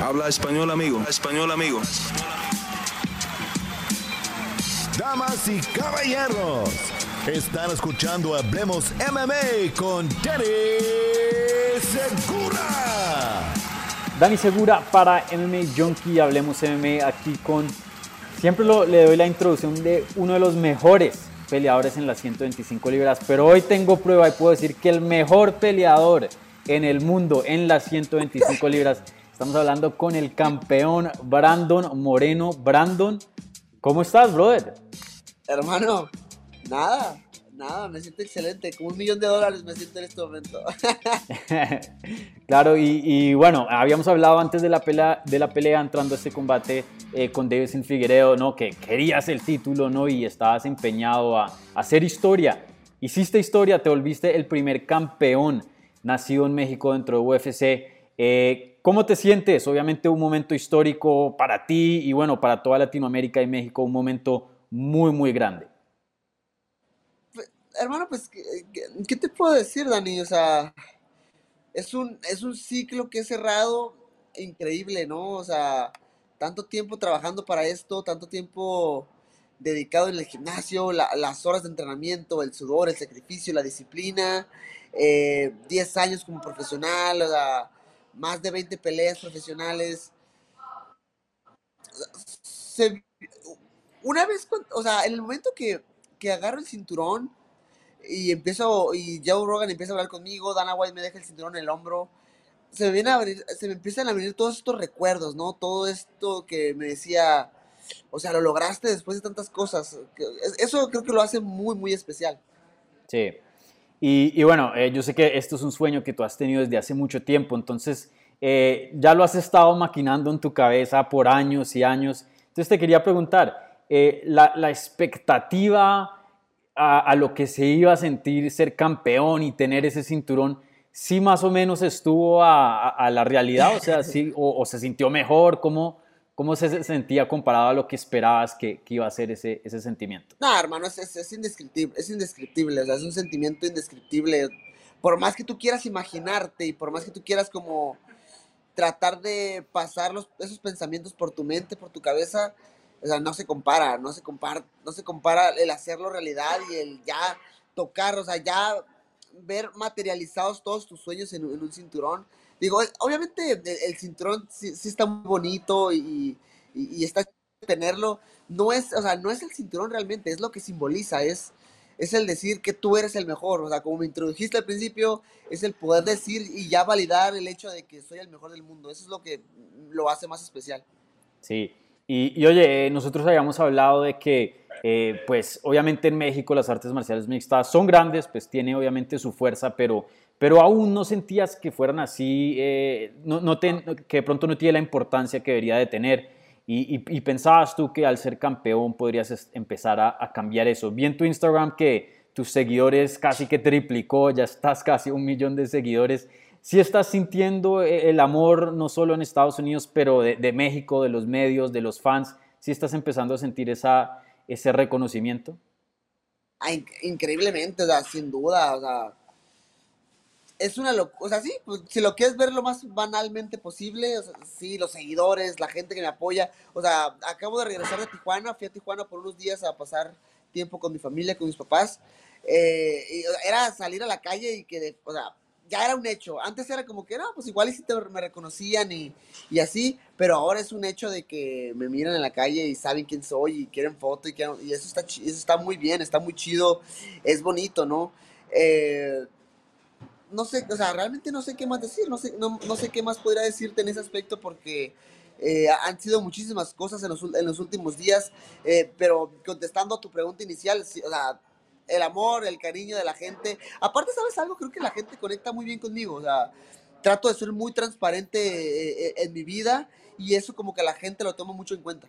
Habla español, amigo. Español, amigo. Damas y caballeros, están escuchando Hablemos MMA con Danny Segura. Dani Segura para MMA Junkie. Hablemos MMA aquí con. Siempre le doy la introducción de uno de los mejores peleadores en las 125 libras, pero hoy tengo prueba y puedo decir que el mejor peleador en el mundo en las 125 libras Estamos hablando con el campeón Brandon Moreno. Brandon, ¿cómo estás, brother? Hermano, nada, nada, me siento excelente. Como un millón de dólares me siento en este momento. claro, y, bueno, habíamos hablado antes de la pelea, de la pelea entrando a este combate eh, con Davidson Figueredo, ¿no? Que querías el título, ¿no? Y estabas empeñado a, a hacer historia. Hiciste historia, te volviste el primer campeón nacido en México dentro de UFC. Eh, ¿Cómo te sientes? Obviamente un momento histórico para ti y bueno, para toda Latinoamérica y México, un momento muy, muy grande. Pues, hermano, pues, ¿qué, te puedo decir, Dani? O sea, es un, es un ciclo que he cerrado increíble, ¿no? O sea, tanto tiempo trabajando para esto, tanto tiempo dedicado en el gimnasio, las horas de entrenamiento, el sudor, el sacrificio, la disciplina, 10 eh, años como profesional, o sea, más de 20 peleas profesionales. una vez, o sea, en el momento que, que agarro el cinturón y empiezo, y Joe Rogan empieza a hablar conmigo, Dana White me deja el cinturón en el hombro, se me, viene a venir, se me empiezan a venir todos estos recuerdos, ¿no? Todo esto que me decía, o sea, lo lograste después de tantas cosas. Eso creo que lo hace muy, muy especial. Sí. Y, bueno, eh, yo sé que esto es un sueño que tú has tenido desde hace mucho tiempo, entonces eh, ya lo has estado maquinando en tu cabeza por años y años. Entonces te quería preguntar, eh, la, expectativa a, lo que se iba a sentir ser campeón y tener ese cinturón, ¿sí más o menos estuvo a, la realidad? O sea, ¿sí, o, se sintió mejor? ¿Cómo, ¿Cómo se sentía comparado a lo que esperabas que, iba a ser ese, sentimiento? No, hermano, es, es, indescriptible, es indescriptible, o sea, es un sentimiento indescriptible. Por más que tú quieras imaginarte y por más que tú quieras como tratar de pasar esos pensamientos por tu mente, por tu cabeza, o sea, no se compara, no se compara, no se compara el hacerlo realidad y el ya tocar, o sea, ya ver materializados todos tus sueños en un cinturón Digo, obviamente el, cinturón sí, está muy bonito y, y, está tenerlo. No es, o sea, no es el cinturón realmente, es lo que simboliza, es, es el decir que tú eres el mejor. O sea, como me introdujiste al principio, es el poder decir y ya validar el hecho de que soy el mejor del mundo. Eso es lo que lo hace más especial. Sí, y, oye, nosotros habíamos hablado de que, eh, pues obviamente en México las artes marciales mixtas son grandes, pues tiene obviamente su fuerza, pero pero aún no sentías que fueran así, eh, no, que de pronto no tiene la importancia que debería de tener. Y, pensabas tú que al ser campeón podrías empezar a, cambiar eso. Vi en tu Instagram que tus seguidores casi que triplicó, ya estás casi un millón de seguidores. ¿Sí estás sintiendo eh, el amor no solo en Estados Unidos, pero de, México, de los medios, de los fans? ¿Sí estás empezando a sentir esa, ese reconocimiento? Increíblemente, o sea, sin duda, o sea, es una locura, o sea, sí, pues, si lo quieres ver lo más banalmente posible, o sea, sí, los seguidores, la gente que me apoya, o sea, acabo de regresar de Tijuana, fui a Tijuana por unos días a pasar tiempo con mi familia, con mis papás, eh, era salir a la calle y que, o sea, ya era un hecho, antes era como que, no, pues igual y si te, me reconocían y, y, así, pero ahora es un hecho de que me miran en la calle y saben quién soy y quieren foto y, quieren, y eso, está, eso está muy bien, está muy chido, es bonito, ¿no? Eh, no sé, o sea, realmente no sé qué más decir, no sé, no, no sé qué más podría decirte en ese aspecto porque eh, han sido muchísimas cosas en los, en los últimos días, eh, pero contestando a tu pregunta inicial, o sea, el amor, el cariño de la gente, aparte, ¿sabes algo? Creo que la gente conecta muy bien conmigo, o sea, trato de ser muy transparente eh, en mi vida y eso como que la gente lo toma mucho en cuenta.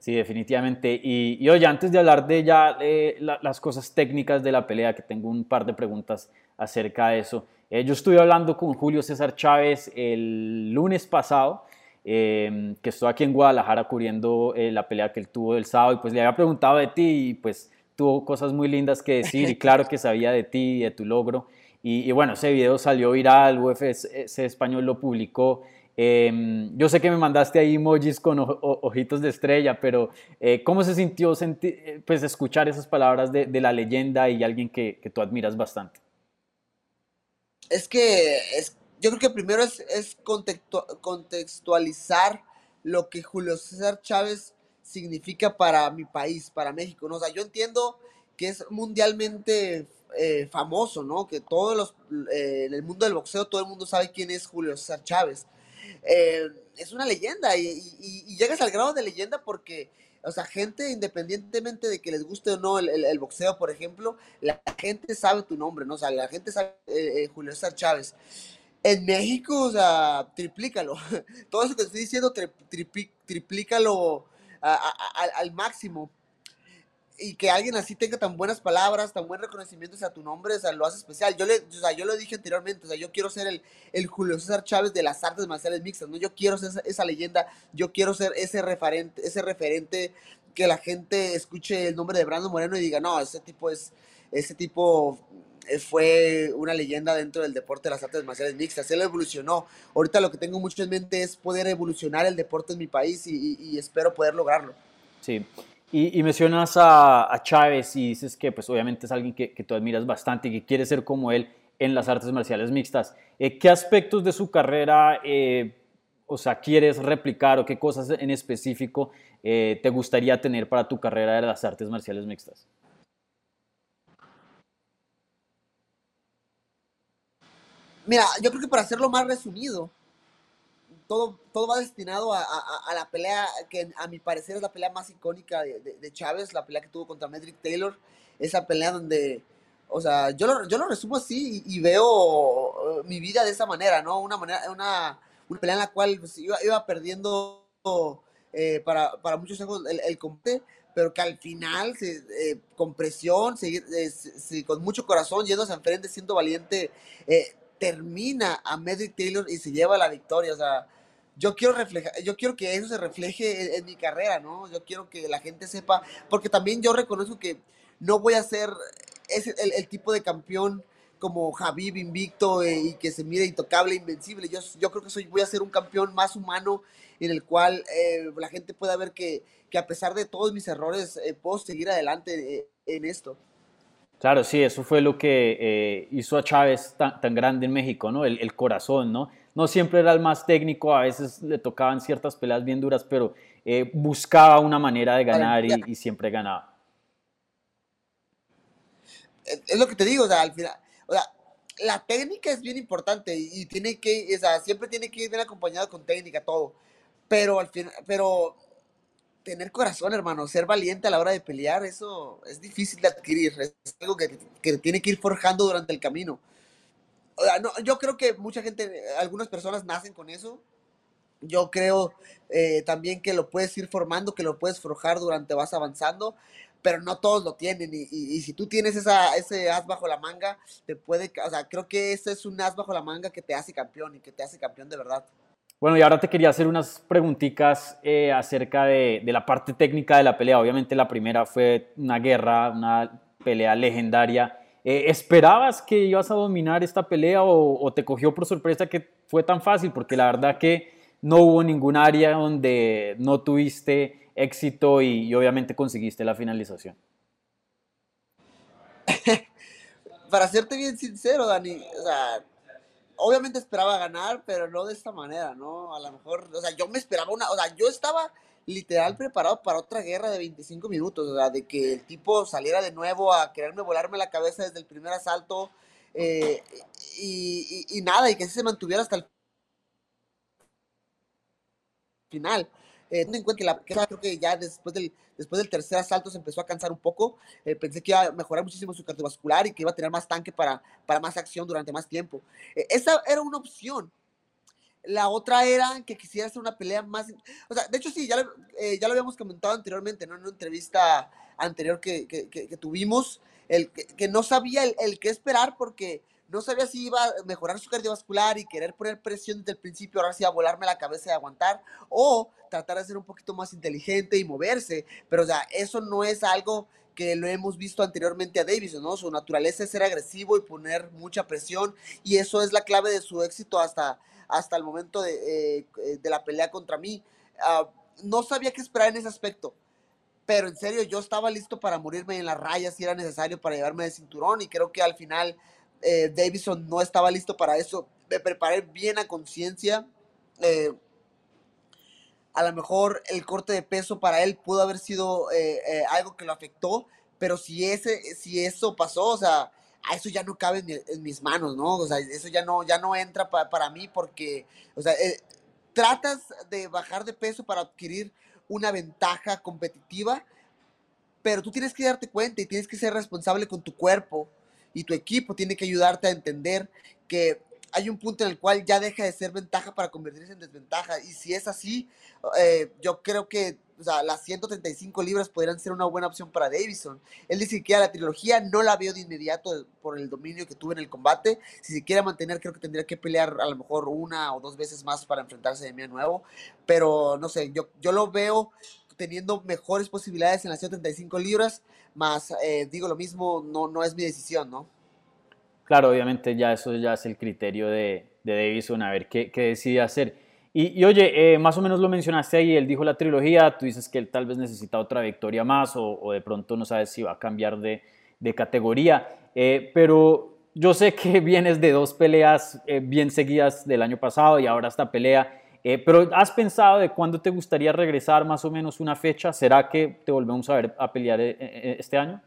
Sí, definitivamente. Y, y oye, antes de hablar de ya las cosas técnicas de la pelea, que tengo un par de preguntas acerca de eso. Eh, yo estuve hablando con Julio César Chávez el lunes pasado, em, que estuvo aquí en Guadalajara cubriendo eh, la pelea que él tuvo el sábado, y pues le había preguntado de ti y pues tuvo cosas muy lindas que decir y claro que sabía de ti y de tu logro. Y, bueno, ese video salió viral, UFC Español lo publicó. Em, yo sé que me mandaste ahí emojis con ojitos de estrella, pero eh, ¿cómo se sintió pues, escuchar esas palabras de, la leyenda y alguien que, tú admiras bastante? Es que es, yo creo que primero es, contextualizar lo que Julio César Chávez significa para mi país, para México, ¿no? O sea, yo entiendo que es mundialmente eh, famoso, ¿no? Que todos los, eh, en el mundo del boxeo todo el mundo sabe quién es Julio César Chávez. Eh, es una leyenda y, llegas al grado de leyenda porque, o sea, gente independientemente de que les guste o no el, boxeo, por ejemplo, la gente sabe tu nombre, ¿no? O sea, la gente sabe Julio César Chávez. En México, o sea, triplícalo. Todo eso que estoy diciendo, triplícalo al máximo y que alguien así tenga tan buenas palabras, tan buen reconocimiento hacia tu nombre, o sea, lo hace especial. Yo, le, o sea, yo lo dije anteriormente, o sea, yo quiero ser el, el Julio César Chávez de las artes marciales mixtas, ¿no? Yo quiero ser esa, leyenda, yo quiero ser ese referente, ese referente que la gente escuche el nombre de Brando Moreno y diga, no, ese tipo es, ese tipo eh, fue una leyenda dentro del deporte de las artes marciales mixtas. Él evolucionó. Ahorita lo que tengo mucho en mente es poder evolucionar el deporte en mi país y, y espero poder lograrlo. Sí, y, mencionas a, Chávez y dices que pues obviamente es alguien que, que, tú admiras bastante y que quiere ser como él en las artes marciales mixtas. Eh, ¿Qué aspectos de su carrera, eh, o sea, quieres replicar o qué cosas en específico eh, te gustaría tener para tu carrera de las artes marciales mixtas? Mira, yo creo que para hacerlo más resumido, todo, todo va destinado a, la pelea que a mi parecer es la pelea más icónica de, Chávez, la pelea que tuvo contra Medrick Taylor, esa pelea donde, o sea, yo lo, yo lo resumo así y, veo uh, mi vida de esa manera, ¿no? Una, manera, una, una pelea en la cual pues, iba, iba, perdiendo eh, para, para, muchos ojos el, el, combate, pero que al final, eh, con presión, eh, con mucho corazón, yéndose enfrente, siendo valiente, termina a Medrick Taylor y se lleva la victoria, o sea, yo quiero reflejar, yo quiero que eso se refleje en, mi carrera, ¿no? Yo quiero que la gente sepa, porque también yo reconozco que no voy a ser ese, el, tipo de campeón como Javib invicto eh, y que se mire intocable, invencible. Yo, yo creo que soy, voy a ser un campeón más humano en el cual eh, la gente pueda ver que, que, a pesar de todos mis errores eh, puedo seguir adelante en esto. Claro, sí, eso fue lo que hizo a Chávez tan, tan, grande en México, ¿no? El, el corazón, ¿no? No siempre era el más técnico, a veces le tocaban ciertas peleas bien duras, pero eh, buscaba una manera de ganar y, siempre ganaba. Es lo que te digo, o sea, al final, o sea, la técnica es bien importante y, tiene que, o sea, siempre tiene que ir bien acompañado con técnica, todo. Pero al final, pero tener corazón, hermano, ser valiente a la hora de pelear, eso es difícil de adquirir, es algo que, que tiene que ir forjando durante el camino yo creo que mucha gente, algunas personas nacen con eso. Yo creo eh, también que lo puedes ir formando, que lo puedes forjar durante vas avanzando, pero no todos lo tienen. Y, si tú tienes esa, ese as bajo la manga, te puede, o sea, creo que ese es un as bajo la manga que te hace campeón y que te hace campeón de verdad. Bueno, y ahora te quería hacer unas preguntitas eh, acerca de, de la parte técnica de la pelea. Obviamente la primera fue una guerra, una pelea legendaria eh, ¿Esperabas que ibas a dominar esta pelea o, te cogió por sorpresa que fue tan fácil? Porque la verdad que no hubo ningún área donde no tuviste éxito y, obviamente conseguiste la finalización. Para serte bien sincero, Dani, obviamente esperaba ganar, pero no de esta manera, ¿no? A lo mejor, o sea, yo me esperaba una, o sea, yo estaba literal preparado para otra guerra de 25 minutos, o de que el tipo saliera de nuevo a quererme volarme la cabeza desde el primer asalto eh, y, nada, y que se mantuviera hasta el final. Eh, en cuenta que la creo que ya después del, después del tercer asalto se empezó a cansar un poco. Eh, pensé que iba a mejorar muchísimo su cardiovascular y que iba a tener más tanque para, para más acción durante más tiempo. esa era una opción, la otra era que quisiera hacer una pelea más. O sea, de hecho, sí, ya, lo, eh, ya lo habíamos comentado anteriormente, ¿no? En una entrevista anterior que, que, tuvimos, el, que, no sabía el, qué esperar porque no sabía si iba a mejorar su cardiovascular y querer poner presión desde el principio, ahora sí a volarme la cabeza y aguantar, o tratar de ser un poquito más inteligente y moverse. Pero, o sea, eso no es algo que lo hemos visto anteriormente a Davis, ¿no? Su naturaleza es ser agresivo y poner mucha presión, y eso es la clave de su éxito hasta hasta el momento de, eh, de la pelea contra mí. Ah, no sabía qué esperar en ese aspecto, pero en serio, yo estaba listo para morirme en las rayas si era necesario para llevarme de cinturón y creo que al final eh, Davison no estaba listo para eso. Me preparé bien a conciencia. Eh, a lo mejor el corte de peso para él pudo haber sido eh, eh, algo que lo afectó, pero si, ese, si eso pasó, o sea, a eso ya no cabe en, mis manos, ¿no? O sea, eso ya no, ya no entra para mí porque, o sea, eh, tratas de bajar de peso para adquirir una ventaja competitiva, pero tú tienes que darte cuenta y tienes que ser responsable con tu cuerpo y tu equipo tiene que ayudarte a entender que hay un punto en el cual ya deja de ser ventaja para convertirse en desventaja. Y si es así, eh, yo creo que las 135 libras podrían ser una buena opción para Davison. Él dice que la trilogía no la veo de inmediato por el dominio que tuve en el combate. Si se quiere mantener, creo que tendría que pelear a lo mejor una o dos veces más para enfrentarse de mí a nuevo. Pero no sé, yo, yo lo veo teniendo mejores posibilidades en las 135 libras, más eh, digo lo mismo, no, no es mi decisión, ¿no? Claro, obviamente ya eso ya es el criterio de, de Davison, a ver qué, decide hacer. Y, oye, eh, más o menos lo mencionaste ahí, él dijo la trilogía, tú dices que él tal vez necesita otra victoria más o, de pronto no sabes si va a cambiar de, de categoría, eh, pero yo sé que vienes de dos peleas eh, bien seguidas del año pasado y ahora esta pelea, pero ¿has pensado de cuándo te gustaría regresar más o menos una fecha? ¿Será que te volvemos a ver a pelear este año?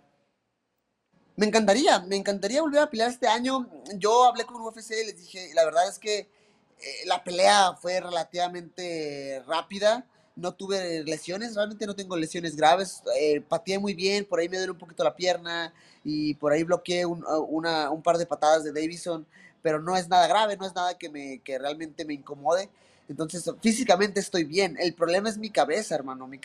Me encantaría, me encantaría volver a pelear este año. Yo hablé con UFC y les dije, la verdad es que eh, la pelea fue relativamente rápida. No tuve lesiones, realmente no tengo lesiones graves. Eh, pateé muy bien, por ahí me duele un poquito la pierna y por ahí bloqueé un, una, un par de patadas de Davison, pero no es nada grave, no es nada que, me, que realmente me incomode. Entonces, físicamente estoy bien. El problema es mi cabeza, hermano. Mi,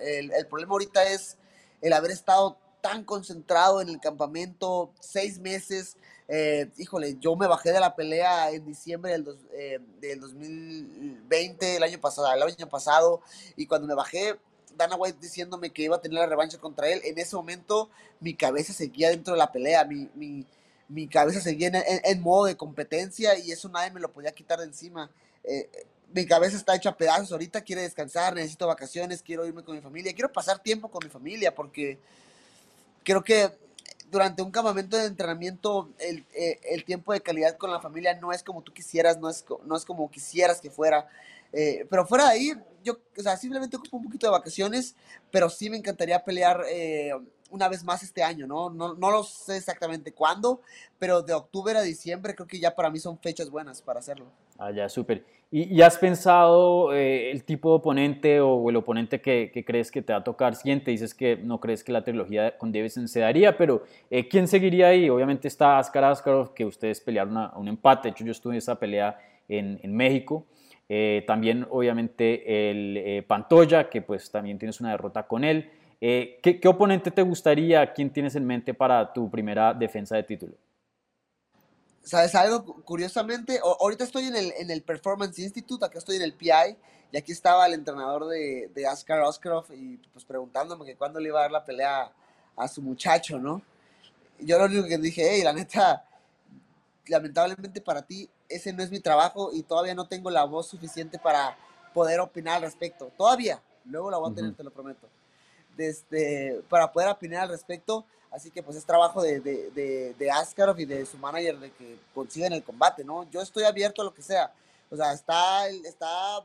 el problema ahorita es el haber estado tan concentrado en el campamento, seis meses. Eh, híjole, yo me bajé de la pelea en diciembre del, eh, del 2020, el año pasado, el año pasado, y cuando me bajé, Dana White diciéndome que iba a tener la revancha contra él, en ese momento mi cabeza seguía dentro de la pelea, mi, mi, mi cabeza seguía en, modo de competencia y eso nadie me lo podía quitar de encima. Eh, mi cabeza está hecha a pedazos, ahorita quiero descansar, necesito vacaciones, quiero irme con mi familia, quiero pasar tiempo con mi familia porque creo que durante un campamento de entrenamiento el, eh, el, tiempo de calidad con la familia no es como tú quisieras, no es, no es como quisieras que fuera. Eh, pero fuera de ahí, yo, o sea, simplemente ocupo un poquito de vacaciones, pero sí me encantaría pelear eh, una vez más este año, ¿no? ¿no? No lo sé exactamente cuándo, pero de octubre a diciembre creo que ya para mí son fechas buenas para hacerlo. Ah, ya, súper. ¿Y, has pensado eh, el tipo de oponente o, el oponente que, crees que te va a tocar siguiente? Dices que no crees que la trilogía con Davison se daría, pero eh, ¿quién seguiría ahí? Obviamente está Askar Askarov, que ustedes pelearon a, un empate. De hecho, yo estuve en esa pelea en, en México. Eh, también, obviamente, el Pantoya, que pues también tienes una derrota con él. ¿Qué, ¿Qué oponente te gustaría? ¿Quién tienes en mente para tu primera defensa de título? ¿Sabes algo? Curiosamente, ahorita estoy en el, en el Performance Institute, acá estoy en el PI, y aquí estaba el entrenador de, de Oscar Oskarov y pues preguntándome que cuándo le iba a dar la pelea a su muchacho, ¿no? yo lo único que dije, hey, la neta, lamentablemente para ti, ese no es mi trabajo y todavía no tengo la voz suficiente para poder opinar al respecto. Todavía, luego la voy a tener, te lo prometo. Desde, para poder opinar al respecto, Así que pues es trabajo de, de, de, Askarov y de su manager de que consigan el combate, ¿no? Yo estoy abierto a lo que sea. O sea, está, está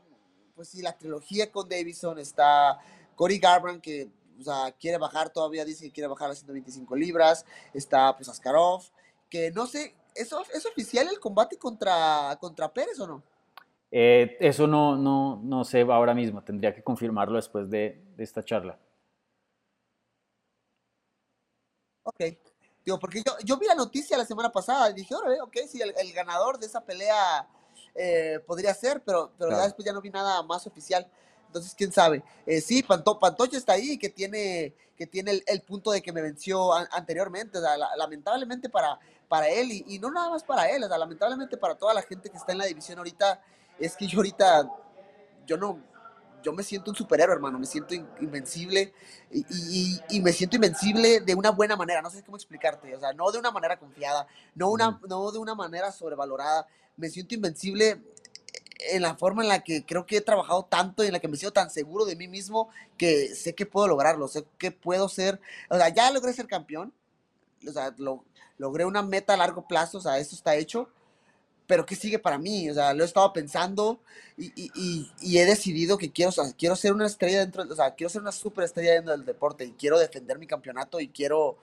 pues sí, la trilogía con Davison, está Cory Garbrandt que o sea, quiere bajar todavía, dice que quiere bajar a 125 libras, está pues Askarov, que no sé, ¿es, ¿es oficial el combate contra, contra Pérez o no? Eh, eso no, no, no sé ahora mismo, tendría que confirmarlo después de, de esta charla. Ok. Digo, porque yo, yo vi la noticia la semana pasada y dije, órale, ok, sí, el, ganador de esa pelea eh, podría ser, pero, pero ya después ya no vi nada más oficial. Entonces, quién sabe. Eh, sí, Panto, Pantocho está ahí, que tiene, que tiene el, punto de que me venció anteriormente. O sea, lamentablemente para, para él, y, y, no nada más para él, o sea, lamentablemente para toda la gente que está en la división ahorita, es que yo ahorita, yo no, yo me siento un superhéroe, hermano, me siento invencible y, me siento invencible de una buena manera, no sé cómo explicarte, o sea, no de una manera confiada, no, una, no de una manera sobrevalorada, me siento invencible en la forma en la que creo que he trabajado tanto y en la que me siento tan seguro de mí mismo que sé que puedo lograrlo, sé que puedo ser, o sea, ya logré ser campeón, o sea, lo, logré una meta a largo plazo, o sea, esto está hecho, pero ¿qué sigue para mí? O sea, lo he estado pensando y, y, y, he decidido que quiero, o sea, quiero ser una estrella dentro, o sea, quiero ser una super estrella dentro del deporte y quiero defender mi campeonato y quiero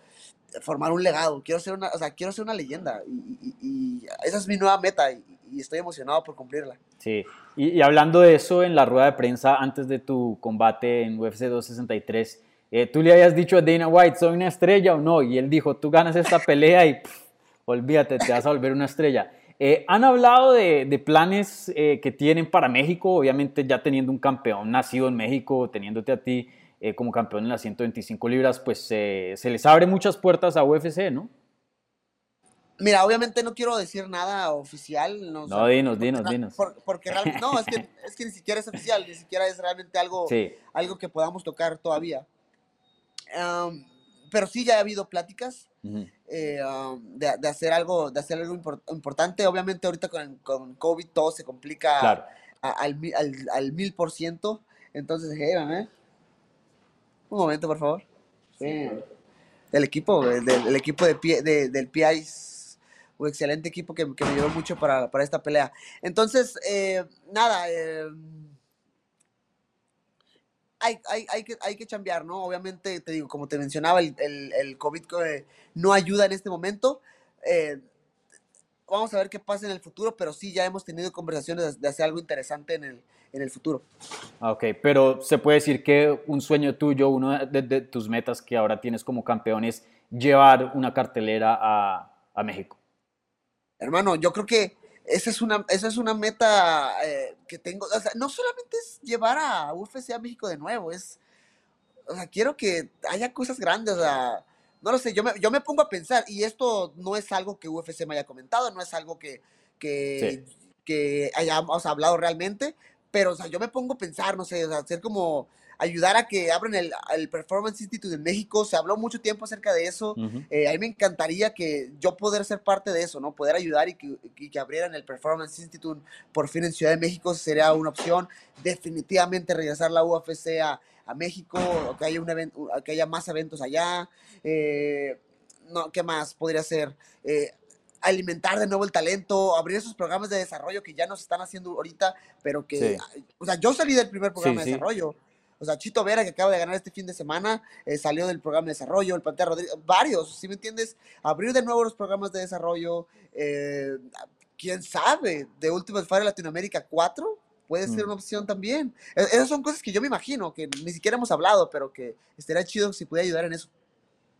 formar un legado, quiero ser una, o sea, quiero ser una leyenda y, y esa es mi nueva meta y, estoy emocionado por cumplirla. Sí, y, hablando de eso en la rueda de prensa antes de tu combate en UFC 263, eh, tú le habías dicho a Dana White, ¿soy una estrella o no? Y él dijo, tú ganas esta pelea y olvídate, te vas a volver una estrella. Eh, han hablado de, planes eh, que tienen para México, obviamente ya teniendo un campeón nacido en México, teniéndote a ti eh, como campeón en las 125 libras, pues se les abre muchas puertas a UFC, ¿no? Mira, obviamente no quiero decir nada oficial. No, no dinos, dinos, dinos. porque realmente, no, es que, es que, ni siquiera es oficial, ni siquiera es realmente algo, algo que podamos tocar todavía. pero sí ya ha habido pláticas. Eh, um, de, hacer algo, de hacer algo importante. Obviamente ahorita con, con, COVID todo se complica al, al, mil por ciento. Entonces, hey, un momento, por favor. Sí. El equipo, del, equipo de pie, de, del PI un excelente equipo que, que me ayudó mucho para, para, esta pelea. Entonces, eh, nada, eh, hay, hay, hay, que, hay que chambear, ¿no? Obviamente, te digo, como te mencionaba, el, el, el COVID eh, no ayuda en este momento. Eh, vamos a ver qué pasa en el futuro, pero sí, ya hemos tenido conversaciones de, hacer algo interesante en el, en el futuro. Ah, ok, pero se puede decir que un sueño tuyo, uno de, de tus metas que ahora tienes como campeón es llevar una cartelera a, a México. Hermano, yo creo que esa es una, esa es una meta eh, que tengo. O sea, no solamente es llevar a UFC a México de nuevo, es. O sea, quiero que haya cosas grandes. O sea, no lo sé, yo me, yo me pongo a pensar, y esto no es algo que UFC me haya comentado, no es algo que, que, que hayamos hablado realmente, pero o sea, yo me pongo a pensar, no sé, o sea, hacer como ayudar a que abran el, el, Performance Institute en México. Se habló mucho tiempo acerca de eso. Eh, a mí me encantaría que yo poder ser parte de eso, ¿no? Poder ayudar y que, que, abrieran el Performance Institute por fin en Ciudad de México sería una opción. Definitivamente regresar la UFC a, a México, que haya, un evento, que haya más eventos allá. Eh, no, ¿Qué más podría ser? Eh, alimentar de nuevo el talento, abrir esos programas de desarrollo que ya nos están haciendo ahorita, pero que, o sea, yo salí del primer programa de desarrollo. O sea, Chito Vera, que acaba de ganar este fin de semana, eh, salió del programa de desarrollo, el Pantera Rodríguez, varios, si me entiendes? Abrir de nuevo los programas de desarrollo, eh, quién sabe, de Ultimate Fighter Latinoamérica 4 puede ser mm. una opción también. E, esas son cosas que yo me imagino, que ni siquiera hemos hablado, pero que estaría chido si pudiera ayudar en eso.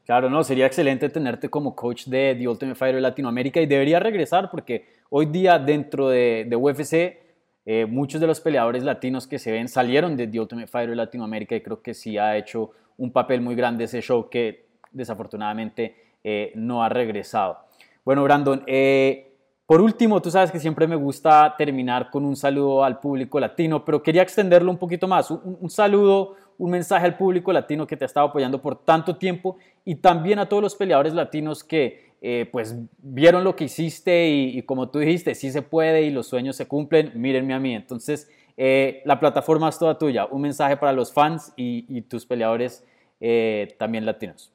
Claro, no, sería excelente tenerte como coach de The Ultimate Fighter Latinoamérica y debería regresar porque hoy día dentro de, de UFC eh, muchos de los peleadores latinos que se ven salieron de The Ultimate Fighter Latinoamérica y creo que sí ha hecho un papel muy grande ese show que desafortunadamente eh, no ha regresado. Bueno, Brandon, eh, por último, tú sabes que siempre me gusta terminar con un saludo al público latino, pero quería extenderlo un poquito más. un saludo, un mensaje al público latino que te ha estado apoyando por tanto tiempo y también a todos los peleadores latinos que eh, pues vieron lo que hiciste y, como tú dijiste, sí se puede y los sueños se cumplen, mírenme a mí. Entonces, eh, la plataforma es toda tuya. Un mensaje para los fans y, tus peleadores eh, también latinos.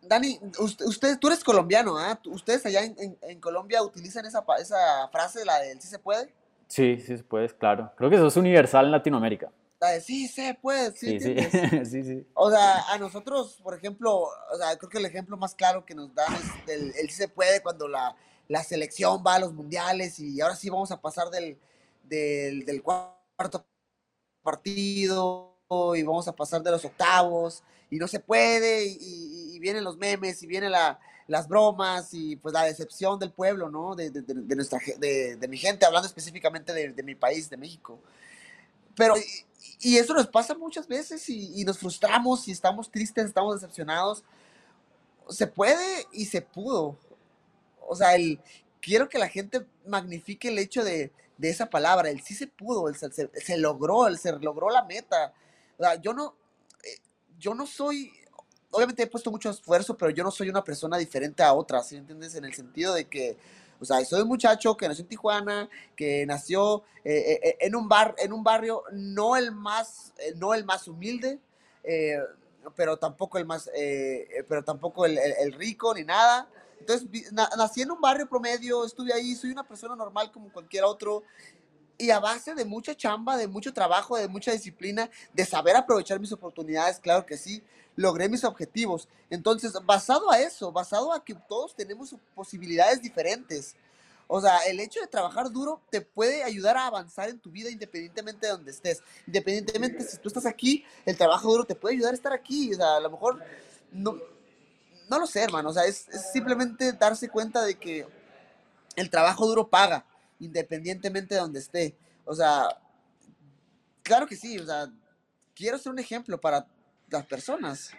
Dani, usted, tú eres colombiano, ¿ah? ¿Ustedes allá en, Colombia utilizan esa, esa frase, la del sí se puede? Sí, sí se puede, claro. Creo que eso es universal en Latinoamérica sí se puede, ¿sí, sí, sí, sí, O sea, a nosotros, por ejemplo, o sea, creo que el ejemplo más claro que nos dan es el, sí se puede cuando la, la, selección va a los mundiales y ahora sí vamos a pasar del, del, del cuarto partido y vamos a pasar de los octavos y no se puede y, vienen los memes y vienen la, las bromas y pues la decepción del pueblo, ¿no? De, de, de nuestra, de, mi gente, hablando específicamente de, mi país, de México. Pero y eso nos pasa muchas veces y, nos frustramos y estamos tristes, estamos decepcionados. Se puede y se pudo. O sea, el, quiero que la gente magnifique el hecho de, de esa palabra, el sí se pudo, el, se, se, logró, el se logró la meta. O sea, yo no, eh, yo no soy, obviamente he puesto mucho esfuerzo, pero yo no soy una persona diferente a otras, ¿sí entiendes? En el sentido de que, O sea, soy un muchacho que nació en Tijuana, que nació eh, eh, en, un bar, en un barrio no el más, no el más humilde, pero tampoco el más, pero tampoco el, el, rico ni nada. Entonces, nací en un barrio promedio, estuve ahí, soy una persona normal como cualquier otro y a base de mucha chamba, de mucho trabajo, de mucha disciplina, de saber aprovechar mis oportunidades, claro que sí, logré mis objetivos. Entonces, basado a eso, basado a que todos tenemos posibilidades diferentes, o sea, el hecho de trabajar duro te puede ayudar a avanzar en tu vida independientemente de donde estés. Independientemente si tú estás aquí, el trabajo duro te puede ayudar a estar aquí. O sea, a lo mejor no, no lo sé, hermano. O sea, es, es simplemente darse cuenta de que el trabajo duro paga independientemente de donde esté. O sea, claro que sí, o sea, quiero ser un ejemplo para las personas.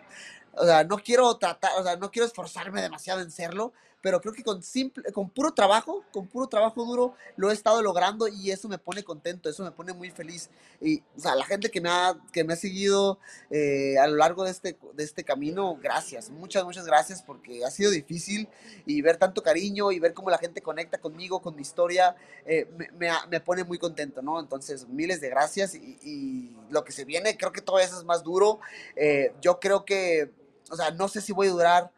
O sea, no quiero tratar, o sea, no quiero esforzarme demasiado en serlo, pero creo que con simple, con puro trabajo, con puro trabajo duro, lo he estado logrando y eso me pone contento, eso me pone muy feliz. Y, o sea, la gente que me ha, que me ha seguido eh, a lo largo de este, de este camino, gracias, muchas, muchas gracias porque ha sido difícil y ver tanto cariño y ver cómo la gente conecta conmigo, con mi historia, eh, me, me, pone muy contento, ¿no? Entonces, miles de gracias y, lo que se viene, creo que todo eso es más duro. Eh, yo creo que, o sea, no sé si voy a durar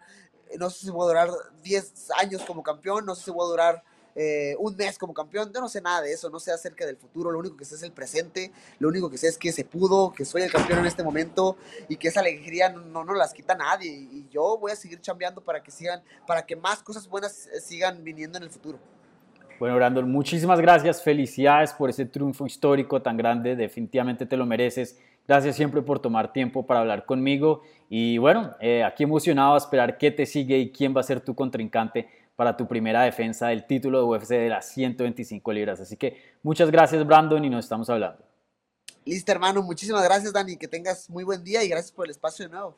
no sé si voy a durar 10 años como campeón, no sé si voy a durar eh, un mes como campeón, yo no sé nada de eso, no sé acerca del futuro, lo único que sé es el presente, lo único que sé es que se pudo, que soy el campeón en este momento y que esa alegría no nos las quita nadie y yo voy a seguir chambeando para que sigan, para que más cosas buenas eh, sigan viniendo en el futuro. Bueno, Brandon, muchísimas gracias, felicidades por ese triunfo histórico tan grande, definitivamente te lo mereces. Gracias siempre por tomar tiempo para hablar conmigo y bueno, eh, aquí emocionado a esperar qué te sigue y quién va a ser tu contrincante para tu primera defensa del título de UFC de las 125 libras. Así que muchas gracias Brandon y nos estamos hablando. Listo hermano, muchísimas gracias Dani, que tengas muy buen día y gracias por el espacio de nuevo.